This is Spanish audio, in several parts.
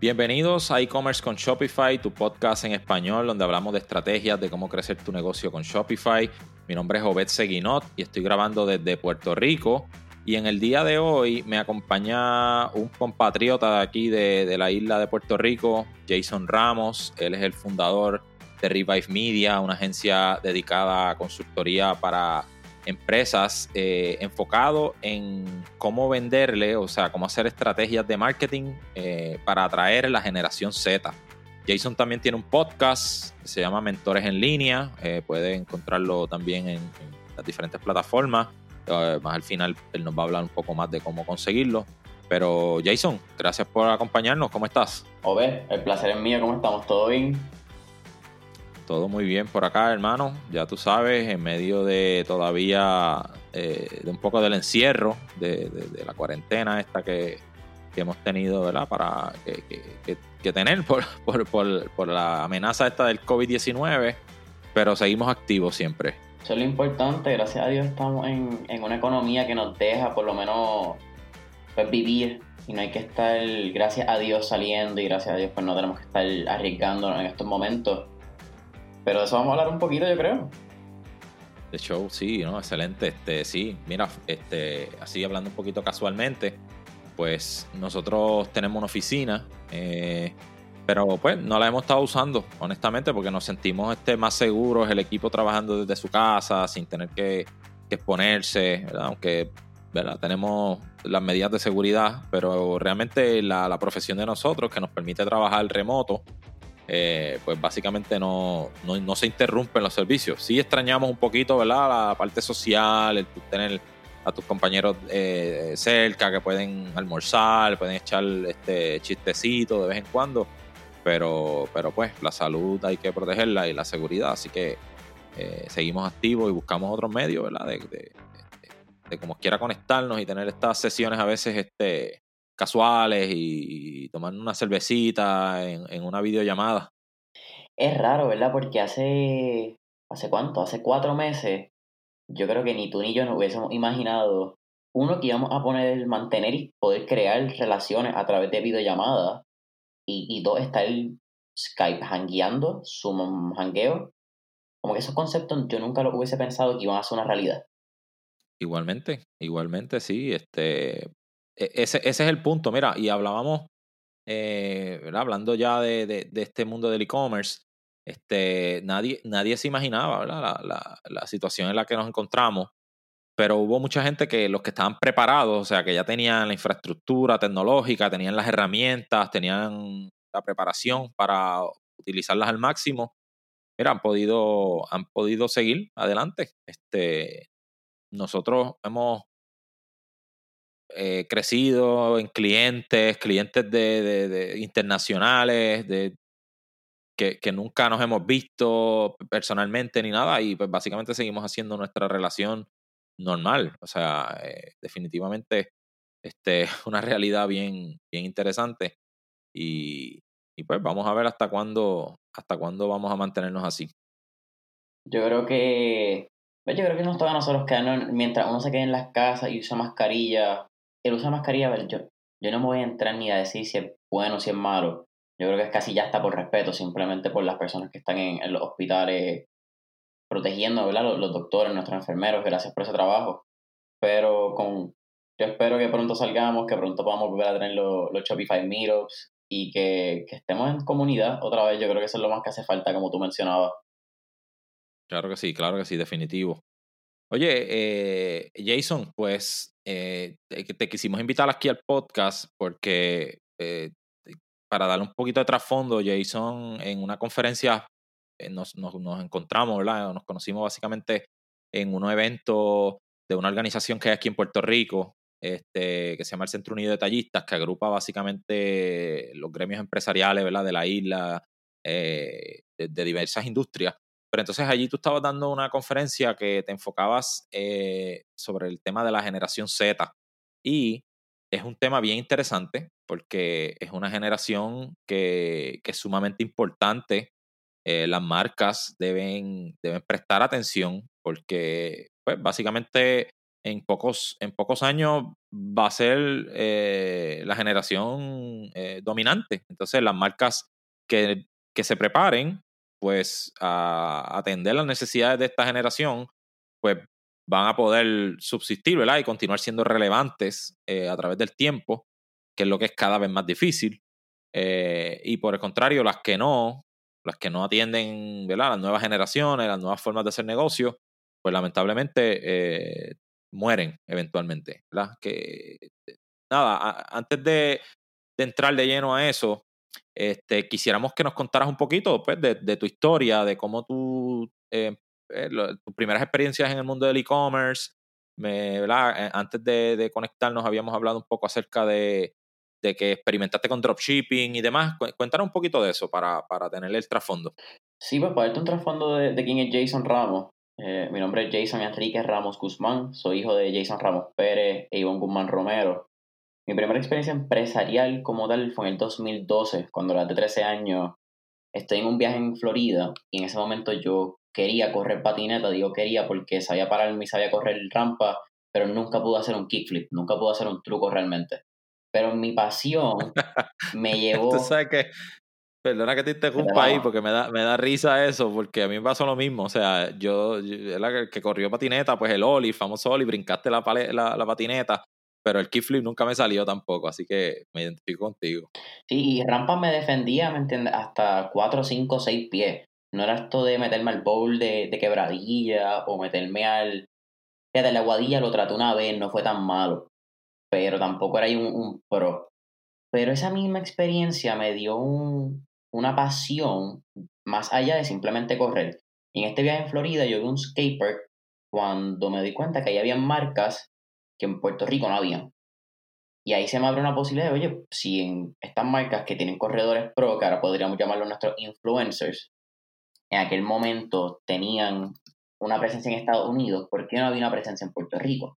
Bienvenidos a e-commerce con Shopify, tu podcast en español donde hablamos de estrategias de cómo crecer tu negocio con Shopify. Mi nombre es Obed Seguinot y estoy grabando desde Puerto Rico. Y en el día de hoy me acompaña un compatriota de aquí de, de la isla de Puerto Rico, Jason Ramos. Él es el fundador de Revive Media, una agencia dedicada a consultoría para empresas eh, enfocado en cómo venderle, o sea, cómo hacer estrategias de marketing eh, para atraer la generación Z. Jason también tiene un podcast se llama Mentores en Línea, eh, puede encontrarlo también en, las diferentes plataformas. más al final él nos va a hablar un poco más de cómo conseguirlo. Pero Jason, gracias por acompañarnos, ¿cómo estás? Ove, el placer es mío, ¿cómo estamos? ¿Todo bien? Todo muy bien por acá, hermano. Ya tú sabes, en medio de todavía eh, de un poco del encierro, de, la cuarentena esta que, hemos tenido, ¿verdad? Para que, tener por, por, la amenaza esta del COVID-19, pero seguimos activos siempre. Eso es lo importante, gracias a Dios estamos en, en una economía que nos deja por lo menos pues, vivir y no hay que estar, gracias a Dios, saliendo y gracias a Dios pues no tenemos que estar arriesgándonos en estos momentos pero de eso vamos a hablar un poquito, yo creo. De show, sí, ¿no? Excelente. Este, sí, mira, este, así hablando un poquito casualmente, pues nosotros tenemos una oficina, eh, pero pues no la hemos estado usando, honestamente, porque nos sentimos este, más seguros, el equipo trabajando desde su casa, sin tener que, exponerse, ¿verdad? Aunque ¿verdad? tenemos las medidas de seguridad, pero realmente la, la profesión de nosotros que nos permite trabajar remoto, eh, pues básicamente no, no, se interrumpen los servicios. Sí extrañamos un poquito, ¿verdad? La parte social, el tener a tus compañeros eh, cerca que pueden almorzar, pueden echar este chistecito de vez en cuando, pero, pero pues la salud hay que protegerla y la seguridad, así que eh, seguimos activos y buscamos otros medios, ¿verdad? De, de, de, como quiera conectarnos y tener estas sesiones a veces este, casuales y, tomando una cervecita en, una videollamada. Es raro, ¿verdad? Porque hace, ¿hace cuánto? Hace cuatro meses, yo creo que ni tú ni yo nos hubiésemos imaginado, uno, que íbamos a poner, mantener y poder crear relaciones a través de videollamadas, y, y dos, estar Skype hangueando, Zoom hangueo. Como que esos conceptos yo nunca lo hubiese pensado que iban a ser una realidad. Igualmente, igualmente sí. Este, ese, ese es el punto. Mira, y hablábamos, eh, hablando ya de, de, este mundo del e-commerce, este, nadie, nadie se imaginaba La, la, la, situación en la que nos encontramos, pero hubo mucha gente que los que estaban preparados, o sea, que ya tenían la infraestructura tecnológica, tenían las herramientas, tenían la preparación para utilizarlas al máximo, mira, han podido, han podido seguir adelante. Este, nosotros hemos eh, crecido en clientes, clientes de, internacionales, de, que, nunca nos hemos visto personalmente ni nada, y pues básicamente seguimos haciendo nuestra relación normal. O sea, eh, definitivamente este, una realidad bien, bien interesante. Y, pues vamos a ver hasta cuándo, hasta cuándo vamos a mantenernos así. Yo creo que pues yo creo que nos toca a nosotros quedarnos mientras uno se quede en las casas y usa mascarilla el uso de mascarilla, yo, yo no me voy a entrar ni a decir si es bueno o si es malo. Yo creo que es casi ya está por respeto, simplemente por las personas que están en, los hospitales protegiendo, ¿verdad? Los, doctores, nuestros enfermeros, gracias por ese trabajo. Pero con, yo espero que pronto salgamos, que pronto podamos volver a tener los, los Shopify Meetups y que, que estemos en comunidad otra vez. Yo creo que eso es lo más que hace falta, como tú mencionabas. Claro que sí, claro que sí, definitivo. Oye, eh, Jason, pues eh, te, quisimos invitar aquí al podcast porque eh, para darle un poquito de trasfondo, Jason en una conferencia nos, nos, encontramos, ¿verdad? Nos conocimos básicamente en un evento de una organización que hay aquí en Puerto Rico, este, que se llama el Centro Unido de Tallistas, que agrupa básicamente los gremios empresariales ¿verdad? de la isla, de, diversas industrias. Pero entonces allí tú estabas dando una conferencia que te enfocabas eh, sobre el tema de la generación Z. Y es un tema bien interesante porque es una generación que, es sumamente importante. Eh, las marcas deben, deben prestar atención porque pues, básicamente en pocos, en pocos años va a ser eh, la generación eh, dominante. Entonces, las marcas que, que, se preparen, pues, a atender las necesidades de esta generación, pues van a poder subsistir, ¿verdad? Y continuar siendo relevantes a través del tiempo, que es lo que es cada vez más difícil. y por el contrario, las que no, las que no atienden ¿verdad? las nuevas generaciones, las nuevas formas de hacer negocio, pues lamentablemente eh, mueren eventualmente. ¿verdad? Que, nada, antes de, entrar de lleno a eso, este, quisiéramos que nos contaras un poquito pues, de, tu historia, de cómo tú, eh, eh, tus primeras experiencias en el mundo del e-commerce. Antes de, de, conectarnos habíamos hablado un poco acerca de, de que experimentaste con dropshipping y demás. Cuéntanos un poquito de eso para, para tener el trasfondo. Sí, pues para darte un trasfondo de, quién es Jason Ramos. Eh, mi nombre es Jason Enrique Ramos Guzmán, soy hijo de Jason Ramos Pérez e Ivonne Guzmán Romero. Mi primera experiencia empresarial como tal fue en el 2012, cuando a de 13 años estoy en un viaje en Florida y en ese momento yo quería correr patineta, digo quería porque sabía pararme y sabía correr rampa, pero nunca pude hacer un kickflip, nunca pude hacer un truco realmente. Pero mi pasión me llevó. Tú sabes que. Perdona que te interrumpa ahí porque me da, me da risa eso, porque a mí me pasó lo mismo. O sea, yo, el que corrió patineta, pues el Oli, famoso Oli, brincaste la, la, la patineta, pero el kickflip nunca me salió tampoco, así que me identifico contigo. Sí, y rampa me defendía, ¿me entiendes? Hasta 4, 5, 6 pies. No era esto de meterme al bowl de, de quebradilla o meterme al. de la aguadilla lo traté una vez, no fue tan malo pero tampoco era ahí un, pro. Pero esa misma experiencia me dio un, una pasión más allá de simplemente correr. En este viaje en Florida yo vi un skatepark cuando me di cuenta que ahí había marcas que en Puerto Rico no habían. Y ahí se me abre una posibilidad de, oye, si en estas marcas que tienen corredores pro, que ahora podríamos llamarlos nuestros influencers, en aquel momento tenían una presencia en Estados Unidos, ¿por qué no había una presencia en Puerto Rico?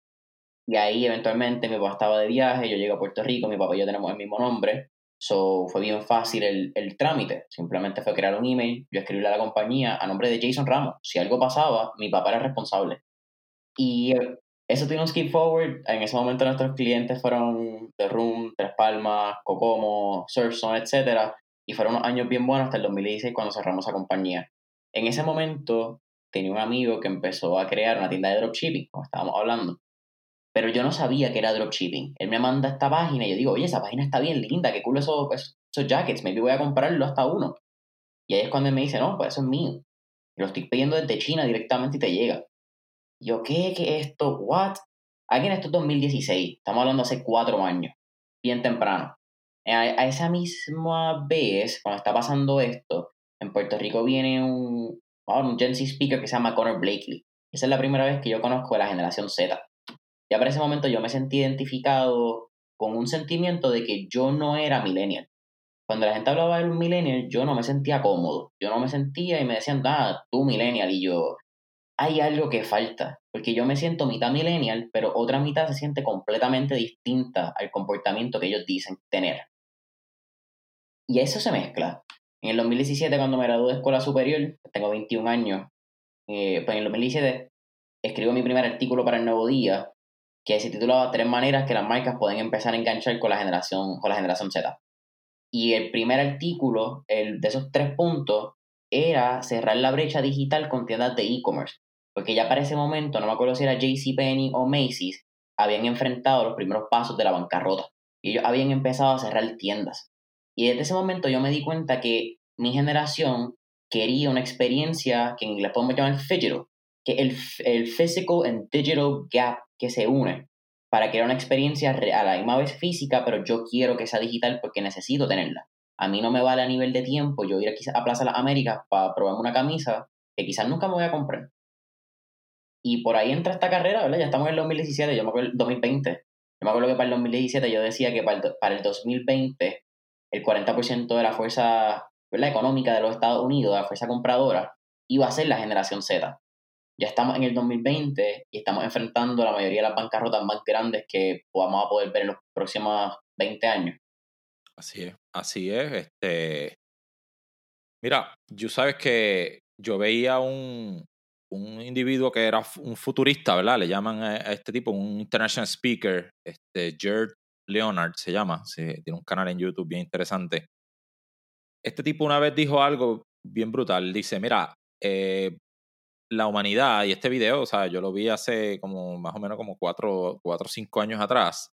Y ahí eventualmente mi papá estaba de viaje, yo llegué a Puerto Rico, mi papá y yo tenemos el mismo nombre, so fue bien fácil el, el trámite. Simplemente fue crear un email, yo escribirle a la compañía a nombre de Jason Ramos. Si algo pasaba, mi papá era responsable. Y eh, eso tiene un skip forward. En ese momento nuestros clientes fueron The Room, Tres Palmas, Cocomo, Surfzone, etc. Y fueron unos años bien buenos hasta el 2016 cuando cerramos la compañía. En ese momento tenía un amigo que empezó a crear una tienda de dropshipping, como estábamos hablando pero yo no sabía que era dropshipping. Él me manda esta página y yo digo, oye, esa página está bien linda, qué cool esos, esos jackets, maybe voy a comprarlo hasta uno. Y ahí es cuando él me dice, no, pues eso es mío. Lo estoy pidiendo desde China directamente y te llega. Yo, ¿qué? ¿Qué es esto? ¿What? Aquí en esto es 2016, estamos hablando hace cuatro años, bien temprano. A, esa misma vez, cuando está pasando esto, en Puerto Rico viene un, un Gen Z speaker que se llama Connor Blakely. Esa es la primera vez que yo conozco a la generación Z. Ya para ese momento yo me sentí identificado con un sentimiento de que yo no era millennial. Cuando la gente hablaba de un millennial, yo no me sentía cómodo. Yo no me sentía y me decían, ah, tú millennial. Y yo, hay algo que falta. Porque yo me siento mitad millennial, pero otra mitad se siente completamente distinta al comportamiento que ellos dicen tener. Y eso se mezcla. En el 2017, cuando me gradué de escuela superior, tengo 21 años, eh, pues en el 2017 escribo mi primer artículo para el Nuevo Día que se titulaba Tres maneras que las marcas pueden empezar a enganchar con la generación, con la generación Z. Y el primer artículo el, de esos tres puntos era cerrar la brecha digital con tiendas de e-commerce. Porque ya para ese momento, no me acuerdo si era JCPenney o Macy's, habían enfrentado los primeros pasos de la bancarrota. Y ellos habían empezado a cerrar tiendas. Y desde ese momento yo me di cuenta que mi generación quería una experiencia que en inglés podemos llamar digital, que el, el physical and digital gap que se une para crear una experiencia a la misma vez física, pero yo quiero que sea digital porque necesito tenerla. A mí no me vale a nivel de tiempo yo ir a, Plaza de las Américas para probarme una camisa que quizás nunca me voy a comprar. Y por ahí entra esta carrera, ¿verdad? Ya estamos en el 2017, yo me acuerdo el 2020. Yo me acuerdo que para el 2017 yo decía que para el, para el 2020 el 40% de la fuerza ¿verdad? económica de los Estados Unidos, de la fuerza compradora, iba a ser la generación Z ya estamos en el 2020 y estamos enfrentando la mayoría de las bancarrotas más grandes que vamos a poder ver en los próximos 20 años. Así es, así es. Este, mira, yo sabes que yo veía un, un individuo que era un futurista, ¿verdad? Le llaman a, este tipo un international speaker, este Gerd Leonard se llama, tiene un canal en YouTube bien interesante. Este tipo una vez dijo algo bien brutal, dice, mira, eh, la humanidad, y este video, o sea, yo lo vi hace como más o menos como cuatro o cinco años atrás,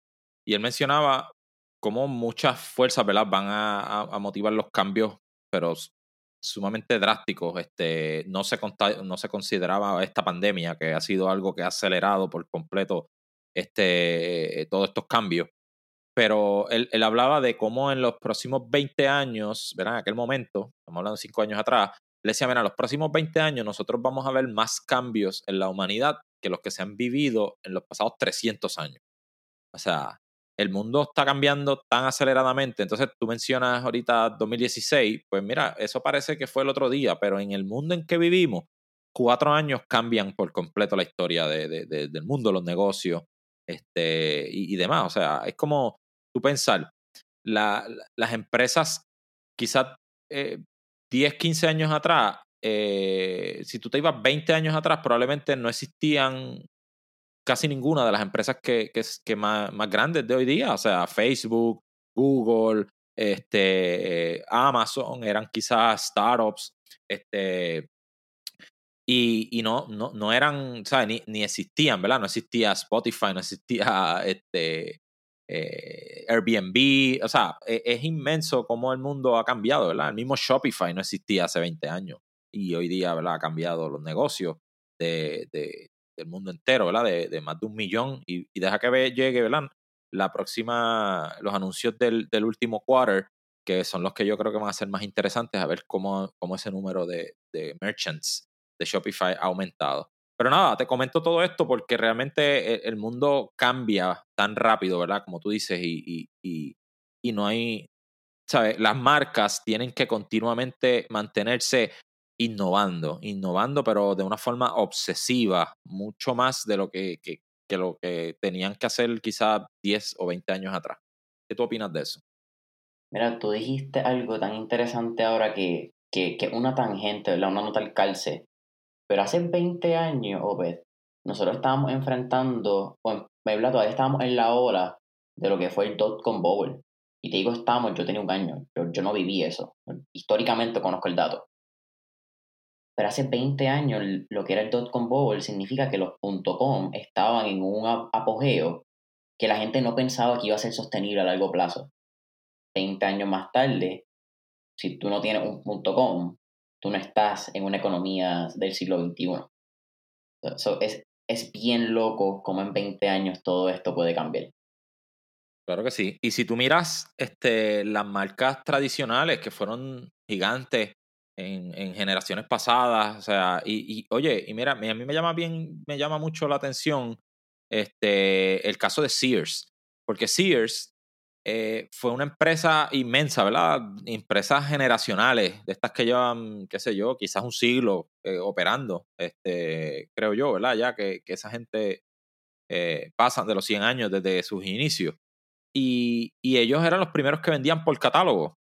y él mencionaba cómo muchas fuerzas, ¿verdad? Van a motivar los cambios, pero sumamente drásticos. Este, no, se no se consideraba esta pandemia, que ha sido algo que ha acelerado por completo este, todos estos cambios. Pero él, él, hablaba de cómo en los próximos 20 años, ¿verdad? En aquel momento, estamos hablando de 5 años atrás, le decía, mira, los próximos 20 años nosotros vamos a ver más cambios en la humanidad que los que se han vivido en los pasados 300 años. O sea, el mundo está cambiando tan aceleradamente. Entonces tú mencionas ahorita 2016, pues mira, eso parece que fue el otro día, pero en el mundo en que vivimos, cuatro años cambian por completo la historia de, del mundo, los negocios este, y, demás. O sea, es como tú pensar, las empresas quizás 10, eh, 15 años atrás, eh, si tú te ibas 20 años atrás, probablemente no existían casi ninguna de las empresas que, que, más, más, grandes de hoy día, o sea, Facebook, Google, este, Amazon, eran quizás startups, este, y, y no, no, no eran, ¿sabes? Ni, ni existían, ¿verdad? No existía Spotify, no existía este, eh, Airbnb, o sea, es, es, inmenso cómo el mundo ha cambiado, ¿verdad? El mismo Shopify no existía hace 20 años y hoy día, ¿verdad? Ha cambiado los negocios de, del mundo entero, ¿verdad? De, de más de un millón y, deja que ve, llegue, ¿verdad? La próxima, los anuncios del, del, último quarter, que son los que yo creo que van a ser más interesantes, a ver cómo, cómo ese número de, de merchants de Shopify ha aumentado. Pero nada, te comento todo esto porque realmente el, mundo cambia tan rápido, ¿verdad? Como tú dices, y, y, y no hay, ¿sabes? Las marcas tienen que continuamente mantenerse innovando, innovando, pero de una forma obsesiva, mucho más de lo que, que, lo que tenían que hacer quizás 10 o 20 años atrás. ¿Qué tú opinas de eso? Mira, tú dijiste algo tan interesante ahora que, que, que una tangente, ¿verdad? Una nota al calce. Pero hace 20 años, Obed, nosotros estábamos enfrentando, o en todavía estábamos en la ola de lo que fue el dot-com bubble. Y te digo estábamos, yo tenía un año, yo, yo no viví eso. Históricamente conozco el dato. Pero hace 20 años lo que era el dot-com bubble significa que los .com estaban en un apogeo que la gente no pensaba que iba a ser sostenible a largo plazo. 20 años más tarde, si tú no tienes un .com, tú no estás en una economía del siglo XXI. es, es bien loco cómo en 20 años todo esto puede cambiar. Claro que sí. Y si tú miras este, las marcas tradicionales que fueron gigantes en, generaciones pasadas, o sea, y, oye, y mira, a mí me llama bien, me llama mucho la atención este, el caso de Sears, porque Sears eh, fue una empresa inmensa, ¿verdad? Empresas generacionales, de estas que llevan, qué sé yo, quizás un siglo eh, operando, este, creo yo, ¿verdad? Ya que, que esa gente eh, pasan de los 100 años desde sus inicios. Y, y, ellos eran los primeros que vendían por catálogo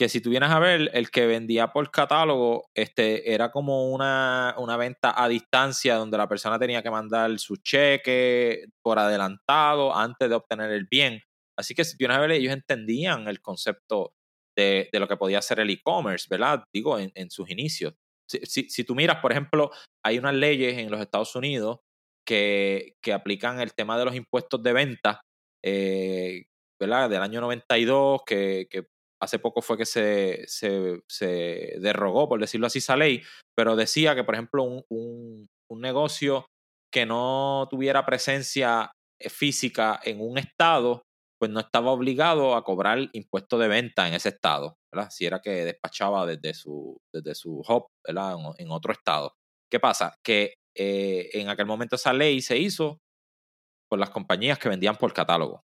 que si tú vienes a ver, el que vendía por catálogo este, era como una, una venta a distancia donde la persona tenía que mandar su cheque por adelantado antes de obtener el bien. Así que si tú vienes a ver, ellos entendían el concepto de, de lo que podía ser el e-commerce, ¿verdad? Digo, en, sus inicios. Si, si, si, tú miras, por ejemplo, hay unas leyes en los Estados Unidos que, que aplican el tema de los impuestos de venta, eh, ¿verdad? Del año 92, que, que hace poco fue que se, se, se, derrogó, por decirlo así, esa ley, pero decía que, por ejemplo, un, un, negocio que no tuviera presencia eh, física en un estado, pues no estaba obligado a cobrar impuesto de venta en ese estado. Si era que despachaba desde su, desde su hub. En, otro estado. ¿Qué pasa? Que eh, en aquel momento esa ley se hizo por las compañías que vendían por catálogo.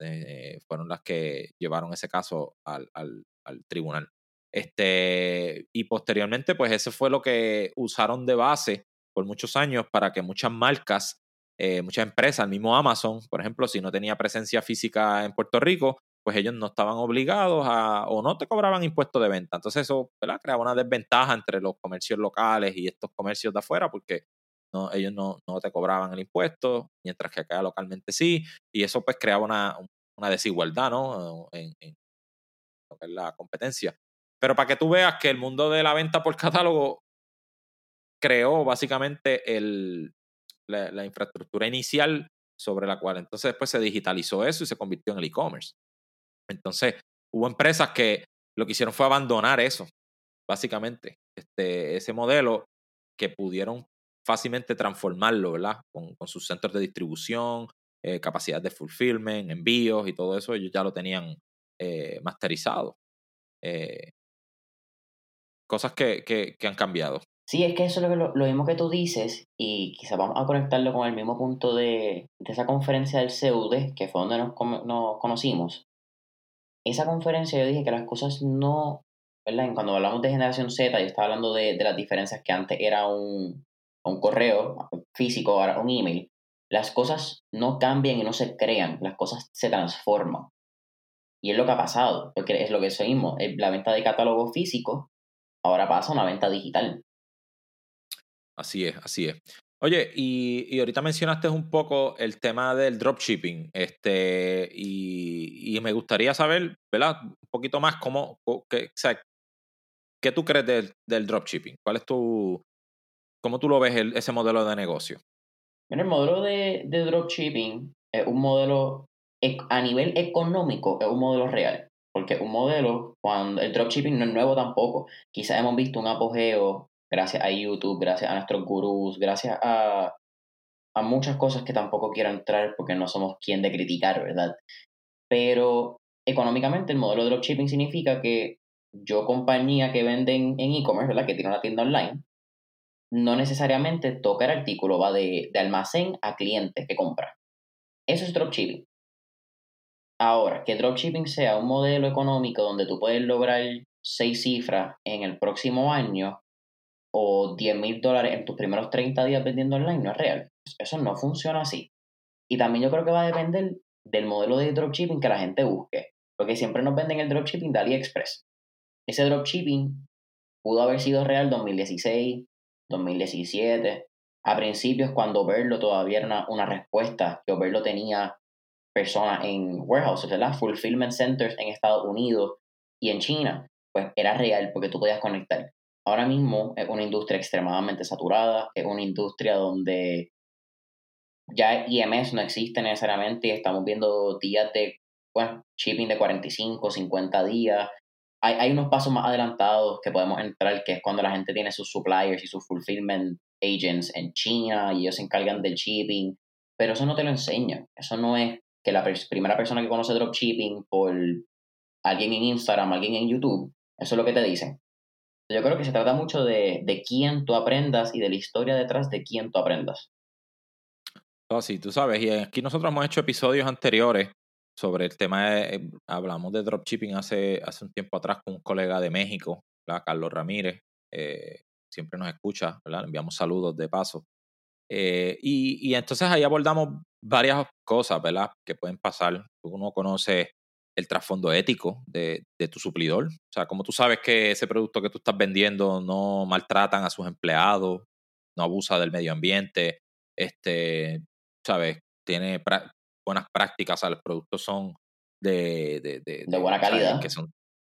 Eh, fueron las que llevaron ese caso al, al, al, tribunal. Este, y posteriormente, pues ese fue lo que usaron de base por muchos años para que muchas marcas, eh, muchas empresas, el mismo Amazon, por ejemplo, si no tenía presencia física en Puerto Rico, pues ellos no estaban obligados a, o no te cobraban impuestos de venta. Entonces eso, ¿verdad? Creaba una desventaja entre los comercios locales y estos comercios de afuera, porque ellos no, no te cobraban el impuesto, mientras que acá localmente sí, y eso pues creaba una, una desigualdad, ¿no? En, la competencia. Pero para que tú veas que el mundo de la venta por catálogo creó básicamente el, la, infraestructura inicial sobre la cual entonces después se digitalizó eso y se convirtió en el e-commerce. Entonces, hubo empresas que lo que hicieron fue abandonar eso, básicamente, este, ese modelo que pudieron fácilmente transformarlo, ¿verdad? Con, sus centros de distribución, eh, capacidad de fulfillment, envíos y todo eso, ellos ya lo tenían eh, masterizado. Eh, cosas que, que, han cambiado. Sí, es que eso es lo, lo, mismo que tú dices, y quizás vamos a conectarlo con el mismo punto de, de esa conferencia del CEUD, que fue donde nos, nos, conocimos. Esa conferencia yo dije que las cosas no, ¿verdad? Cuando hablamos de generación Z, yo estaba hablando de, de las diferencias que antes era un, un correo físico, ahora un email. Las cosas no cambian y no se crean, las cosas se transforman. Y es lo que ha pasado, porque es lo que seguimos. La venta de catálogo físico ahora pasa a una venta digital. Así es, así es. Oye, y, y, ahorita mencionaste un poco el tema del dropshipping, este, y, y, me gustaría saber, ¿verdad? Un poquito más cómo, qué, o ¿qué tú crees del, del dropshipping? ¿Cuál es tu, cómo tú lo ves ese modelo de negocio? el modelo de, de dropshipping es un modelo, a nivel económico, es un modelo real. Porque un modelo, cuando el dropshipping no es nuevo tampoco. Quizás hemos visto un apogeo gracias a YouTube, gracias a nuestros gurús, gracias a, a muchas cosas que tampoco quiero entrar porque no somos quien de criticar, ¿verdad? Pero económicamente el modelo de dropshipping significa que yo compañía que venden en e-commerce, ¿verdad? Que tiene una tienda online, no necesariamente toca el artículo, va de, de almacén a cliente que compra. Eso es dropshipping. Ahora, que dropshipping sea un modelo económico donde tú puedes lograr seis cifras en el próximo año o 10 mil dólares en tus primeros 30 días vendiendo online no es real. Eso no funciona así. Y también yo creo que va a depender del modelo de dropshipping que la gente busque. Porque siempre nos venden el dropshipping de AliExpress. Ese dropshipping pudo haber sido real 2016, 2017. A principios, cuando Verlo todavía era una, respuesta, que Verlo tenía personas en warehouses, ¿verdad? Fulfillment centers en Estados Unidos y en China, pues era real porque tú podías conectar. Ahora mismo es una industria extremadamente saturada, es una industria donde ya IMS no existe necesariamente y estamos viendo días de bueno, shipping de 45, 50 días, hay, unos pasos más adelantados que podemos entrar, que es cuando la gente tiene sus suppliers y sus fulfillment agents en China y ellos se encargan del shipping, pero eso no te lo enseña. Eso no es que la primera persona que conoce dropshipping por alguien en Instagram, alguien en YouTube, eso es lo que te dicen. Yo creo que se trata mucho de, de quién tú aprendas y de la historia detrás de quién tú aprendas. Sí, tú sabes, y aquí nosotros hemos hecho episodios anteriores sobre el tema, de, eh, hablamos de dropshipping hace, hace un tiempo atrás con un colega de México, Carlos Ramírez, eh, siempre nos escucha, ¿verdad? enviamos saludos de paso. Eh, y, y, entonces ahí abordamos varias cosas, ¿verdad? Que pueden pasar. Uno conoce el trasfondo ético de, de, tu suplidor. O sea, como tú sabes que ese producto que tú estás vendiendo no maltratan a sus empleados, no abusa del medio ambiente, este, ¿sabes? Tiene buenas prácticas, o sea, los productos son de, de, de, buena calidad. Que son,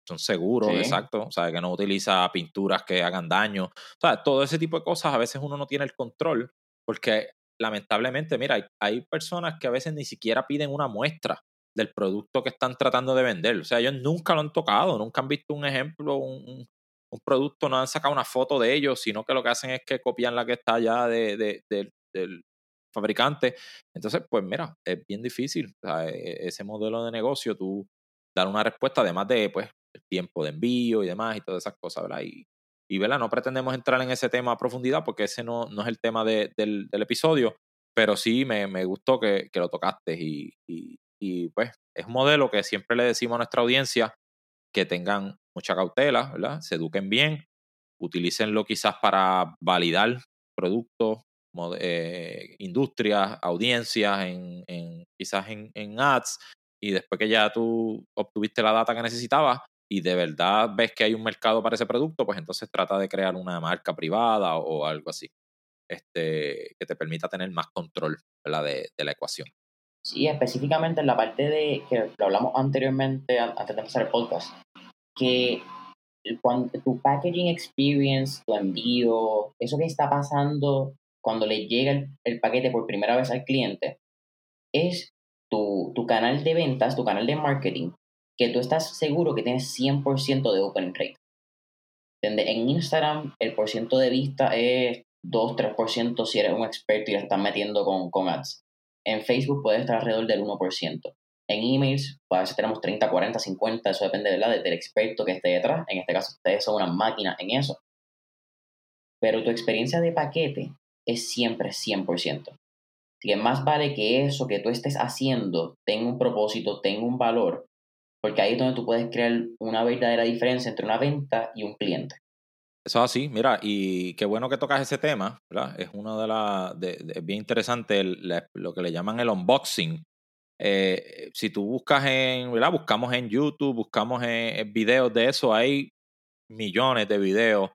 son seguros, exacto. O sea, que no utiliza pinturas que hagan daño. O sea, todo ese tipo de cosas a veces uno no tiene el control porque lamentablemente, mira, hay, hay personas que a veces ni siquiera piden una muestra del producto que están tratando de vender. O sea, ellos nunca lo han tocado, nunca han visto un ejemplo, un, un producto, no han sacado una foto de ellos, sino que lo que hacen es que copian la que está ya de, de, del, fabricante. Entonces, pues mira, es bien difícil. E, ese modelo de negocio, tú dar una respuesta, además de pues el tiempo de envío y demás y todas esas cosas, ¿verdad? Y, y ¿verdad? no pretendemos entrar en ese tema a profundidad porque ese no, no es el tema de, del, episodio, pero sí me, me gustó que, que, lo tocaste y, y, y, pues es un modelo que siempre le decimos a nuestra audiencia que tengan mucha cautela, ¿verdad? Se eduquen bien, utilicenlo quizás para validar productos, eh, industrias, audiencias, en, quizás en, en, ads, y después que ya tú obtuviste la data que necesitabas y de verdad ves que hay un mercado para ese producto, pues entonces trata de crear una marca privada o, algo así, este, que te permita tener más control De, de la ecuación. Sí, específicamente en la parte de que lo hablamos anteriormente, antes de empezar el podcast, que cuando tu packaging experience, tu envío, eso que está pasando cuando le llega el, paquete por primera vez al cliente, es tu, tu, canal de ventas, tu canal de marketing, que tú estás seguro que tienes 100% de open rate. En Instagram el porcentaje de vista es 2-3% si eres un experto y le estás metiendo con, con ads. En Facebook puede estar alrededor del 1%. En emails, pues a veces tenemos 30, 40, 50, eso depende ¿verdad? del experto que esté detrás. En este caso, ustedes son una máquina en eso. Pero tu experiencia de paquete es siempre 100%. Así que más vale que eso que tú estés haciendo tenga un propósito, tenga un valor, porque ahí es donde tú puedes crear una verdadera diferencia entre una venta y un cliente. Eso es así, mira, y qué bueno que tocas ese tema. Es uno de las, bien interesante lo que le llaman el unboxing, eh, si tú buscas en. Buscamos en YouTube, buscamos en, videos de eso, hay millones de videos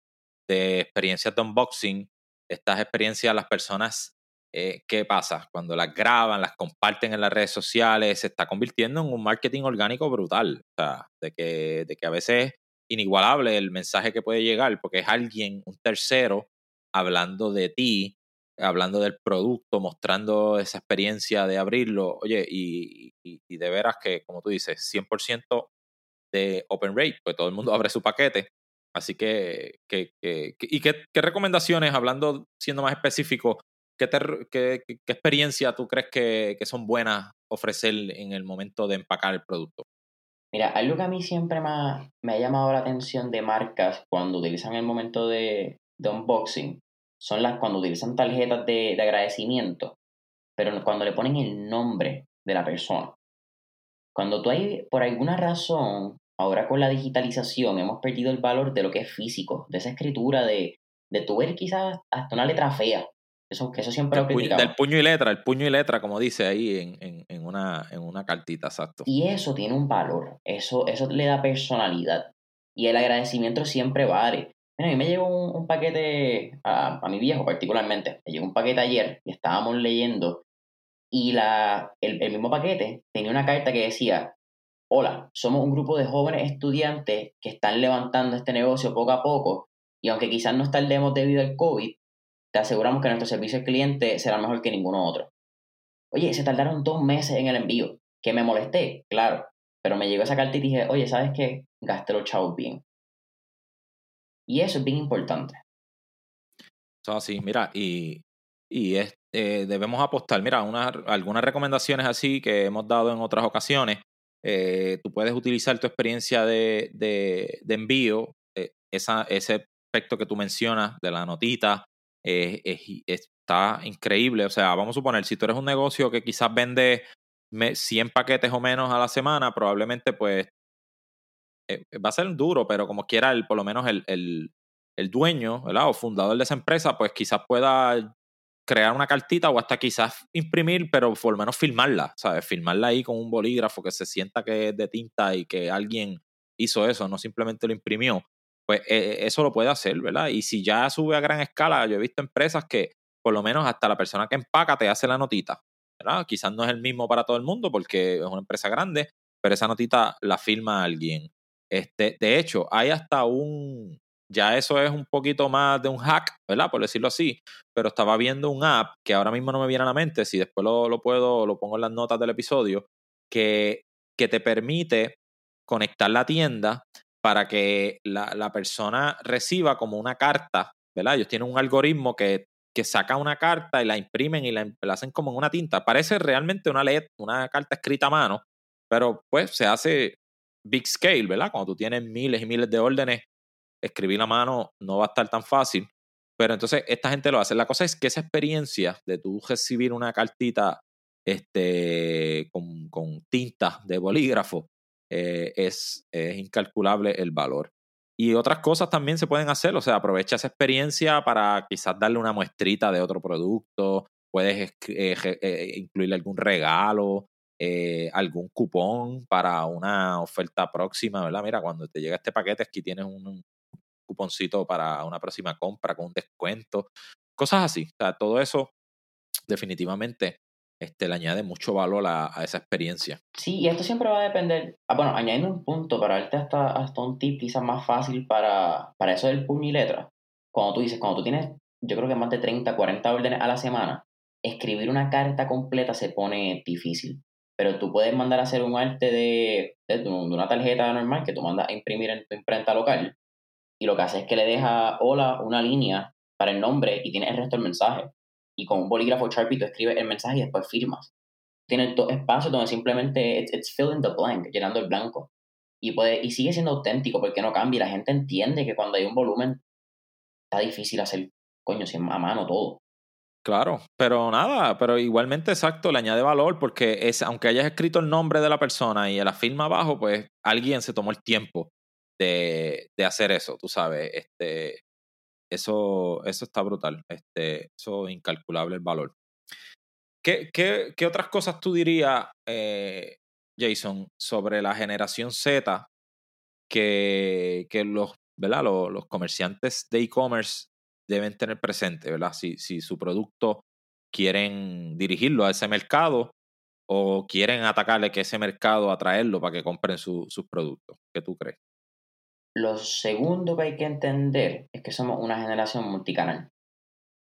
de experiencias de unboxing. Estas experiencias las personas, eh, ¿qué pasa? Cuando las graban, las comparten en las redes sociales, se está convirtiendo en un marketing orgánico brutal. O sea, de que, de que a veces es inigualable el mensaje que puede llegar porque es alguien, un tercero, hablando de ti hablando del producto, mostrando esa experiencia de abrirlo. Oye, y, de veras que, como tú dices, 100% de open rate, pues todo el mundo abre su paquete. Así que, ¿y qué, recomendaciones, hablando, siendo más específico, qué, experiencia tú crees que, son buenas ofrecer en el momento de empacar el producto? Mira, algo que a mí siempre me me ha llamado la atención de marcas cuando utilizan el momento de unboxing son las cuando utilizan tarjetas de, agradecimiento, pero cuando le ponen el nombre de la persona. Cuando tú hay, por alguna razón, ahora con la digitalización, hemos perdido el valor de lo que es físico, de esa escritura, de, de tu ver quizás hasta una letra fea. Eso, que eso siempre lo puño, Del puño y letra, el puño y letra, como dice ahí en, en, una, en una cartita, exacto. Y eso tiene un valor, eso, eso le da personalidad. Y el agradecimiento siempre vale a mí me llegó un, paquete, a, mi viejo particularmente, me llegó un paquete ayer y estábamos leyendo y la, el, mismo paquete tenía una carta que decía, hola, somos un grupo de jóvenes estudiantes que están levantando este negocio poco a poco y aunque quizás no tardemos debido al COVID, te aseguramos que nuestro servicio al cliente será mejor que ninguno otro. Oye, se tardaron dos meses en el envío. ¿Que me molesté? Claro. Pero me llegó esa carta y dije, oye, ¿sabes qué? Gasté los bien. Y eso es bien importante. Eso mira, y, y eh, debemos apostar. Mira, algunas recomendaciones así que hemos dado en otras ocasiones. Eh, tú puedes utilizar tu experiencia de, de, envío, eh, ese aspecto que tú mencionas de la notita, está increíble. O sea, vamos a suponer, si tú eres un negocio que quizás vende 100 paquetes o menos a la semana, probablemente pues eh, va a ser duro, pero como quiera, el, por lo menos el, el, el dueño o fundador de esa empresa, pues quizás pueda crear una cartita o hasta quizás imprimir, pero por lo menos filmarla, ¿sabes? Filmarla ahí con un bolígrafo que se sienta que es de tinta y que alguien hizo eso, no simplemente lo imprimió. Pues eh, eso lo puede hacer, ¿verdad? Y si ya sube a gran escala, yo he visto empresas que por lo menos hasta la persona que empaca te hace la notita, ¿verdad? Quizás no es el mismo para todo el mundo porque es una empresa grande, pero esa notita la firma alguien. Este, de hecho, hay hasta un, ya eso es un poquito más de un hack, ¿verdad? Por decirlo así, pero estaba viendo un app que ahora mismo no me viene a la mente, si después lo, lo puedo, lo pongo en las notas del episodio, que, que te permite conectar la tienda para que la, la, persona reciba como una carta, ¿verdad? Ellos tienen un algoritmo que, que saca una carta y la imprimen y la, hacen como en una tinta. Parece realmente una letra, una carta escrita a mano, pero pues se hace big scale, ¿verdad? Cuando tú tienes miles y miles de órdenes, escribir a mano no va a estar tan fácil. Pero entonces esta gente lo hace. La cosa es que esa experiencia de tú recibir una cartita este, con, con tinta de bolígrafo eh, es, es incalculable el valor. Y otras cosas también se pueden hacer, o sea, aprovecha esa experiencia para quizás darle una muestrita de otro producto, puedes eh, eh, incluirle algún regalo, eh, algún cupón para una oferta próxima, ¿verdad? Mira, cuando te llega este paquete, aquí tienes un, cuponcito para una próxima compra con un descuento, cosas así. O sea, todo eso definitivamente este, le añade mucho valor a, esa experiencia. Sí, y esto siempre va a depender, ah, bueno, añadiendo un punto para darte hasta, hasta un tip quizás más fácil para, para eso del puño y letra. Cuando tú dices, cuando tú tienes, yo creo que más de 30, 40 órdenes a la semana, escribir una carta completa se pone difícil. Pero tú puedes mandar a hacer un arte de, de, una tarjeta normal que tú mandas a imprimir en tu imprenta local. Y lo que hace es que le deja hola una línea para el nombre y tienes el resto del mensaje y con un bolígrafo Sharpie tú escribes el mensaje y después firmas. Tienes dos espacios donde simplemente it's, it's filling the blank, llenando el blanco. Y, puede, y sigue siendo auténtico porque no cambia. La gente entiende que cuando hay un volumen está difícil hacer, coño, si a mano todo. Claro, pero nada, pero igualmente exacto, le añade valor porque es, aunque hayas escrito el nombre de la persona y la firma abajo, pues alguien se tomó el tiempo de, hacer eso, tú sabes. Este, eso, eso está brutal. Este, eso es incalculable el valor. ¿Qué, qué, qué otras cosas tú dirías, eh, Jason, sobre la generación Z que, que los, ¿verdad? Los, comerciantes de e-commerce deben tener presente, ¿verdad? Si, si su producto quieren dirigirlo a ese mercado o quieren atacarle que ese mercado, atraerlo para que compren sus productos. ¿Qué tú crees? Lo segundo que hay que entender es que somos una generación multicanal.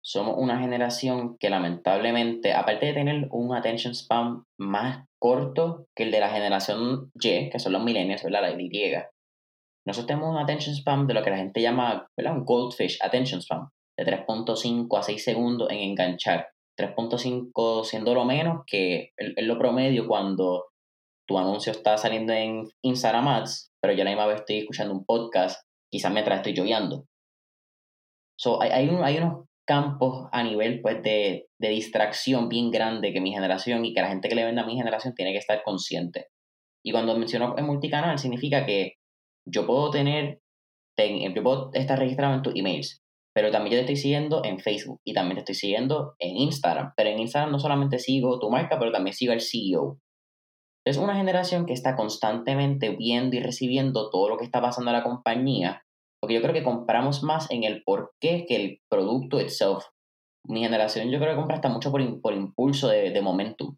Somos una generación que lamentablemente, aparte de tener un attention span más corto que el de la generación Y, que son los millennials, ¿verdad? La Y, nosotros tenemos un attention span de lo que la gente llama. Un goldfish attention span, de 3.5 a 6 segundos en enganchar. 3.5 siendo lo menos que es lo promedio cuando tu anuncio está saliendo en Instagram Ads, pero yo la misma vez estoy escuchando un podcast, quizás mientras estoy lloviendo. So, hay, hay, hay unos campos a nivel pues, de, de, distracción bien grande que mi generación y que la gente que le vende a mi generación tiene que estar consciente. Y cuando menciono en multicanal, significa que yo puedo tener, yo puedo estar registrado en tus emails, pero también yo te estoy siguiendo en Facebook y también te estoy siguiendo en Instagram. Pero en Instagram no solamente sigo tu marca, pero también sigo al CEO. Es una generación que está constantemente viendo y recibiendo todo lo que está pasando en la compañía, porque yo creo que compramos más en el por qué que el producto itself. Mi generación yo creo que compra hasta mucho por, por impulso de, de momentum.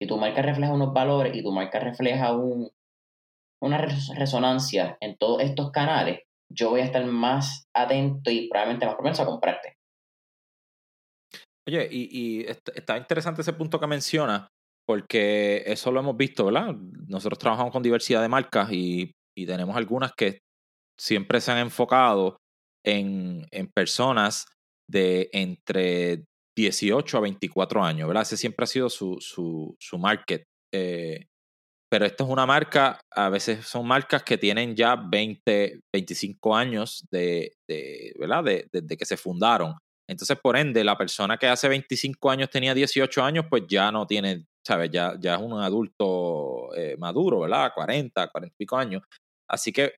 Si tu marca refleja unos valores y tu marca refleja un, una resonancia en todos estos canales, yo voy a estar más atento y probablemente más propenso a comprarte. Oye, y, y está interesante ese punto que menciona, porque eso lo hemos visto, ¿verdad? Nosotros trabajamos con diversidad de marcas y, tenemos algunas que siempre se han enfocado en, personas de entre 18 a 24 años, ¿verdad? Ese siempre ha sido su, su, su market. Eh, pero esto es una marca, a veces son marcas que tienen ya 20, 25 años de, de ¿verdad? Desde de, que se fundaron. Entonces, por ende, la persona que hace 25 años tenía 18 años, pues ya no tiene ¿sabes? Ya, ya es un adulto eh, maduro, ¿verdad? 40, 40 y pico años. Así que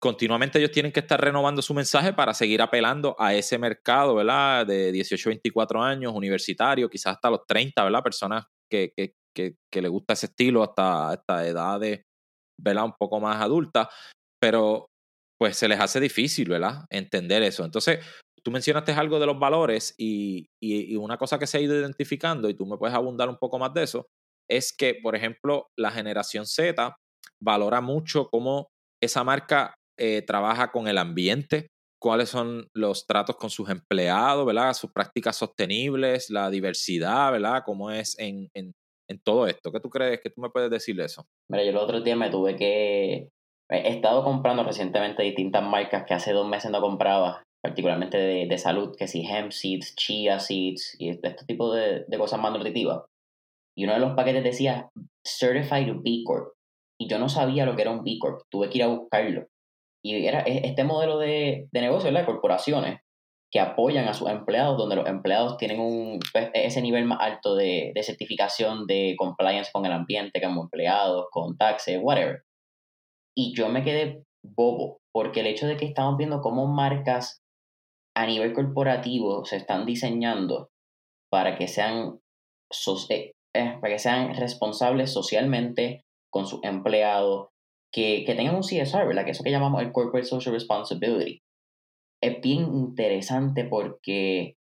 continuamente ellos tienen que estar renovando su mensaje para seguir apelando a ese mercado, ¿verdad? De 18, 24 años, universitario, quizás hasta los 30, ¿verdad? Personas que, que, que, que le gusta ese estilo hasta, hasta edades, ¿verdad? Un poco más adultas, pero pues se les hace difícil, ¿verdad? Entender eso. Entonces, tú mencionaste algo de los valores y, una cosa que se ha ido identificando, y tú me puedes abundar un poco más de eso, es que, por ejemplo, la generación Z valora mucho cómo esa marca eh, trabaja con el ambiente, cuáles son los tratos con sus empleados, ¿verdad? Sus prácticas sostenibles, la diversidad, ¿verdad? Cómo es en, en, en todo esto. ¿Qué tú crees que tú me puedes decir de eso? Mira, yo el otro día me tuve que... He estado comprando recientemente distintas marcas que hace dos meses no compraba particularmente de, de, salud, que si hemp seeds, chia seeds y este, tipo de, de, cosas más nutritivas. Y uno de los paquetes decía Certified B Corp. Y yo no sabía lo que era un B Corp, tuve que ir a buscarlo. Y era este modelo de, de negocio, de corporaciones que apoyan a sus empleados, donde los empleados tienen un, pues, ese nivel más alto de, de certificación de compliance con el ambiente, como empleados, con taxes, whatever. Y yo me quedé bobo, porque el hecho de que estamos viendo cómo marcas a nivel corporativo se están diseñando para que sean eh, eh, para que sean responsables socialmente con sus empleados, que, que tengan un CSR, ¿verdad? Que eso que llamamos el Corporate Social Responsibility. Es bien interesante porque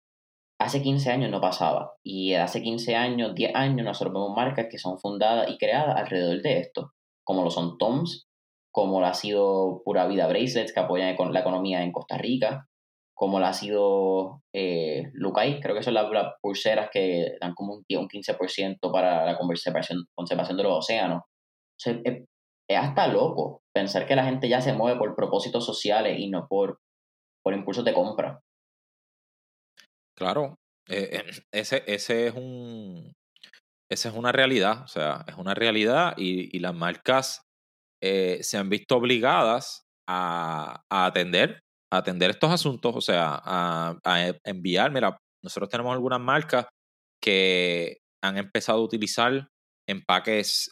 hace 15 años no pasaba. Y hace 15 años, 10 años, nosotros vemos marcas que son fundadas y creadas alrededor de esto, como lo son Toms, como lo ha sido Pura Vida Bracelets, que apoyan la economía en Costa Rica, como lo ha sido eh, Lucay, creo que son las, pulseras que dan como un, un 15% para la conservación, conservación de los océanos. es, hasta loco pensar que la gente ya se mueve por propósitos sociales y no por, por impulsos de compra. Claro, eh, eh, ese, ese es un, esa es una realidad, o sea, es una realidad y, las marcas eh, se han visto obligadas a, atender, a atender estos asuntos, o sea, a, enviar, mira, nosotros tenemos algunas marcas que han empezado a utilizar empaques,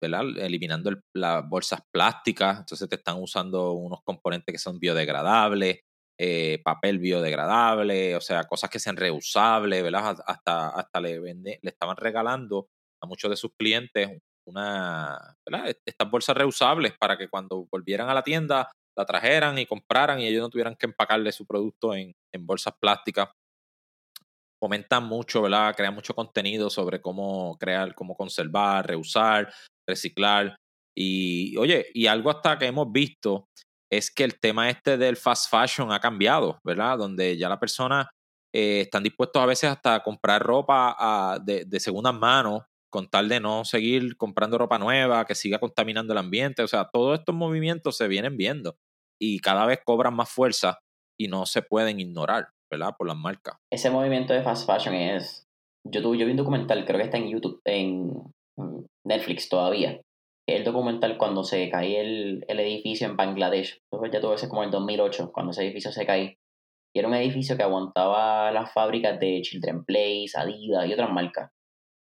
¿verdad? Eliminando las bolsas plásticas, entonces te están usando unos componentes que son biodegradables, eh, papel biodegradable, o sea, cosas que sean reusables, ¿verdad? Hasta, hasta le, vende, le estaban regalando a muchos de sus clientes una. Estas bolsas reusables para que cuando volvieran a la tienda la trajeran y compraran y ellos no tuvieran que empacarle su producto en, bolsas plásticas. Comentan mucho, ¿verdad? Crean mucho contenido sobre cómo crear, cómo conservar, reusar, reciclar. Y oye, y algo hasta que hemos visto es que el tema este del fast fashion ha cambiado, ¿verdad? Donde ya la persona eh, están dispuestos a veces hasta a comprar ropa ah, de, de segunda mano con tal de no seguir comprando ropa nueva, que siga contaminando el ambiente. O sea, todos estos movimientos se vienen viendo y cada vez cobran más fuerza y no se pueden ignorar, ¿verdad? Por las marcas. Ese movimiento de fast fashion es... Yo, tuve, yo vi un documental, creo que está en YouTube, en Netflix todavía, el documental cuando se cae el, edificio en Bangladesh. Eso ya tuvo ese como en 2008, cuando ese edificio se cae. Y era un edificio que aguantaba las fábricas de Children Place, Adidas y otras marcas.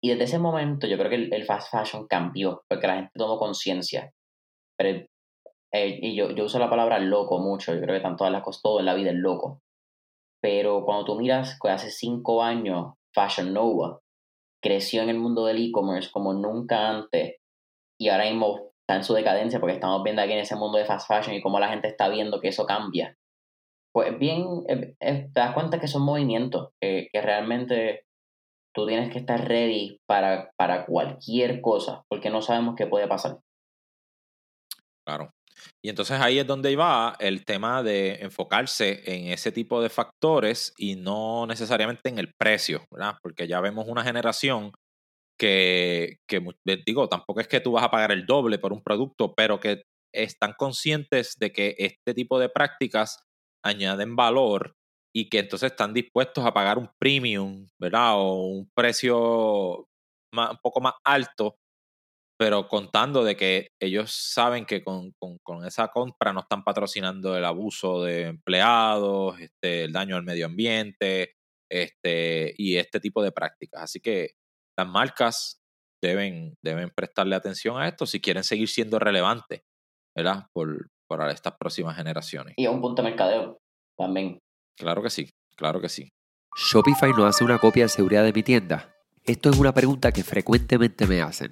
Y desde ese momento yo creo que el, fast fashion cambió, porque la gente tomó conciencia. Pero, eh, y yo, yo uso la palabra loco mucho, yo creo que tanto las cosas, todo en la vida es loco. Pero cuando tú miras que hace cinco años Fashion Nova creció en el mundo del e-commerce como nunca antes y ahora mismo está en su decadencia porque estamos viendo aquí en ese mundo de fast fashion y cómo la gente está viendo que eso cambia. Pues bien, te das cuenta que son movimientos, que, realmente tú tienes que estar ready para, para cualquier cosa, porque no sabemos qué puede pasar. Claro. Y entonces ahí es donde va el tema de enfocarse en ese tipo de factores y no necesariamente en el precio, ¿verdad? Porque ya vemos una generación que, digo, tampoco es que tú vas a pagar el doble por un producto, pero que están conscientes de que este tipo de prácticas añaden valor y que entonces están dispuestos a pagar un premium, ¿verdad? O un precio un poco más alto, pero contando de que ellos saben que con, con, esa compra no están patrocinando el abuso de empleados, este, el daño al medio ambiente este, y este tipo de prácticas. Así que las marcas deben, deben prestarle atención a esto si quieren seguir siendo relevantes, ¿verdad? Por, estas próximas generaciones. Y a un punto de mercadeo también. Claro que sí, claro que sí. ¿Shopify no hace una copia de seguridad de mi tienda? Esto es una pregunta que frecuentemente me hacen.